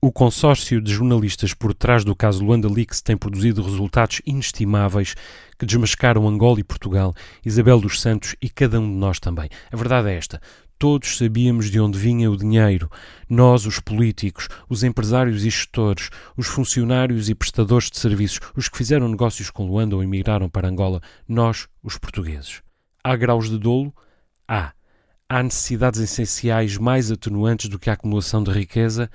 O consórcio de jornalistas por trás do caso Luanda Leaks tem produzido resultados inestimáveis que desmascaram Angola e Portugal, Isabel dos Santos e cada um de nós também. A verdade é esta: todos sabíamos de onde vinha o dinheiro. Nós, os políticos, os empresários e gestores, os funcionários e prestadores de serviços, os que fizeram negócios com Luanda ou emigraram para Angola, nós, os portugueses. Há graus de dolo? Há. Há necessidades essenciais mais atenuantes do que a acumulação de riqueza?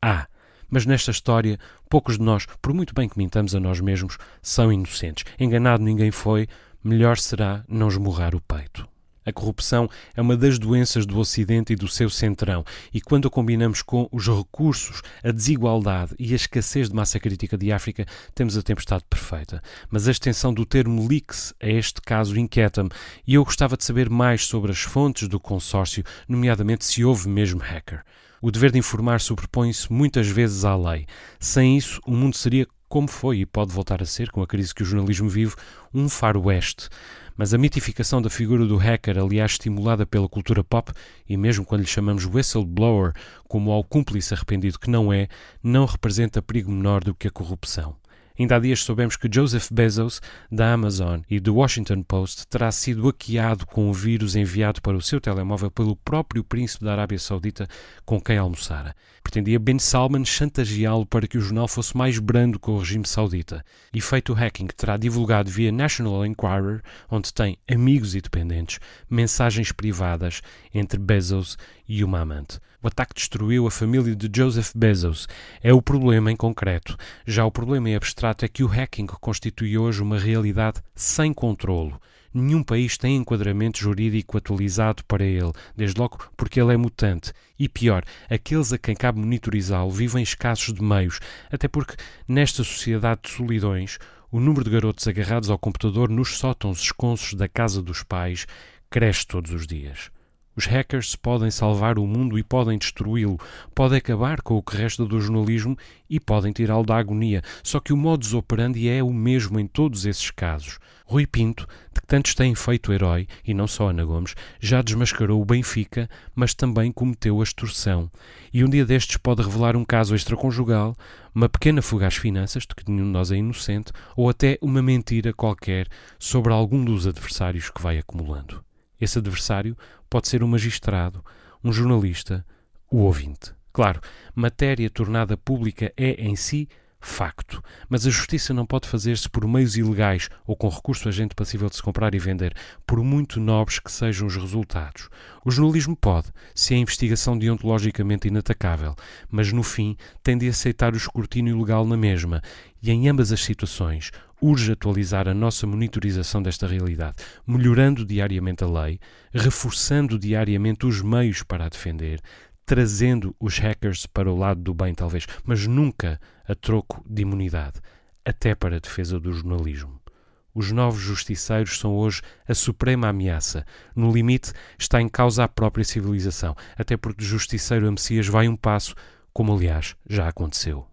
Há. Mas nesta história, poucos de nós, por muito bem que mintamos a nós mesmos, são inocentes. Enganado ninguém foi, melhor será não esmurrar o peito. A corrupção é uma das doenças do Ocidente e do seu centrão, e quando a combinamos com os recursos, a desigualdade e a escassez de massa crítica de África, temos a tempestade perfeita. Mas a extensão do termo leaks a este caso inquieta-me, e eu gostava de saber mais sobre as fontes do consórcio, nomeadamente se houve mesmo hacker. O dever de informar sobrepõe-se muitas vezes à lei. Sem isso, o mundo seria como foi e pode voltar a ser, com a crise que o jornalismo vive, um faroeste. Mas a mitificação da figura do hacker, aliás estimulada pela cultura pop, e mesmo quando lhe chamamos whistleblower como ao cúmplice arrependido que não é, não representa perigo menor do que a corrupção. Ainda há dias soubemos que Joseph Bezos, da Amazon e do Washington Post, terá sido hackeado com um vírus enviado para o seu telemóvel pelo próprio príncipe da Arábia Saudita com quem almoçara. Pretendia Ben Salman chantageá-lo para que o jornal fosse mais brando com o regime saudita. E feito o hacking, terá divulgado via National Enquirer, onde tem amigos e dependentes, mensagens privadas entre Bezos e uma amante. O ataque destruiu a família de Joseph Bezos. É o problema em concreto. Já o problema em abstrato é que o hacking constitui hoje uma realidade sem controlo. Nenhum país tem enquadramento jurídico atualizado para ele, desde logo porque ele é mutante. E pior, aqueles a quem cabe monitorizá-lo vivem escassos de meios, até porque, nesta sociedade de solidões, o número de garotos agarrados ao computador nos sótãos esconsos da casa dos pais cresce todos os dias. Os hackers podem salvar o mundo e podem destruí-lo, podem acabar com o que resta do jornalismo e podem tirá-lo da agonia. Só que o modus operandi é o mesmo em todos esses casos. Rui Pinto, de que tantos têm feito herói, e não só Ana Gomes, já desmascarou o Benfica, mas também cometeu a extorsão. E um dia destes pode revelar um caso extraconjugal, uma pequena fuga às finanças, de que nenhum de nós é inocente, ou até uma mentira qualquer sobre algum dos adversários que vai acumulando. Esse adversário pode ser um magistrado, um jornalista, o ouvinte. Claro, matéria tornada pública é em si facto, mas a justiça não pode fazer-se por meios ilegais ou com recurso a gente passível de se comprar e vender, por muito nobres que sejam os resultados. O jornalismo pode, se a investigação deontologicamente inatacável, mas no fim tem de aceitar o escrutínio legal na mesma, e em ambas as situações urge atualizar a nossa monitorização desta realidade, melhorando diariamente a lei, reforçando diariamente os meios para a defender, trazendo os hackers para o lado do bem, talvez, mas nunca a troco de imunidade, até para a defesa do jornalismo. Os novos justiceiros são hoje a suprema ameaça. No limite está em causa a própria civilização, até porque de justiceiro a Messias vai um passo, como aliás já aconteceu.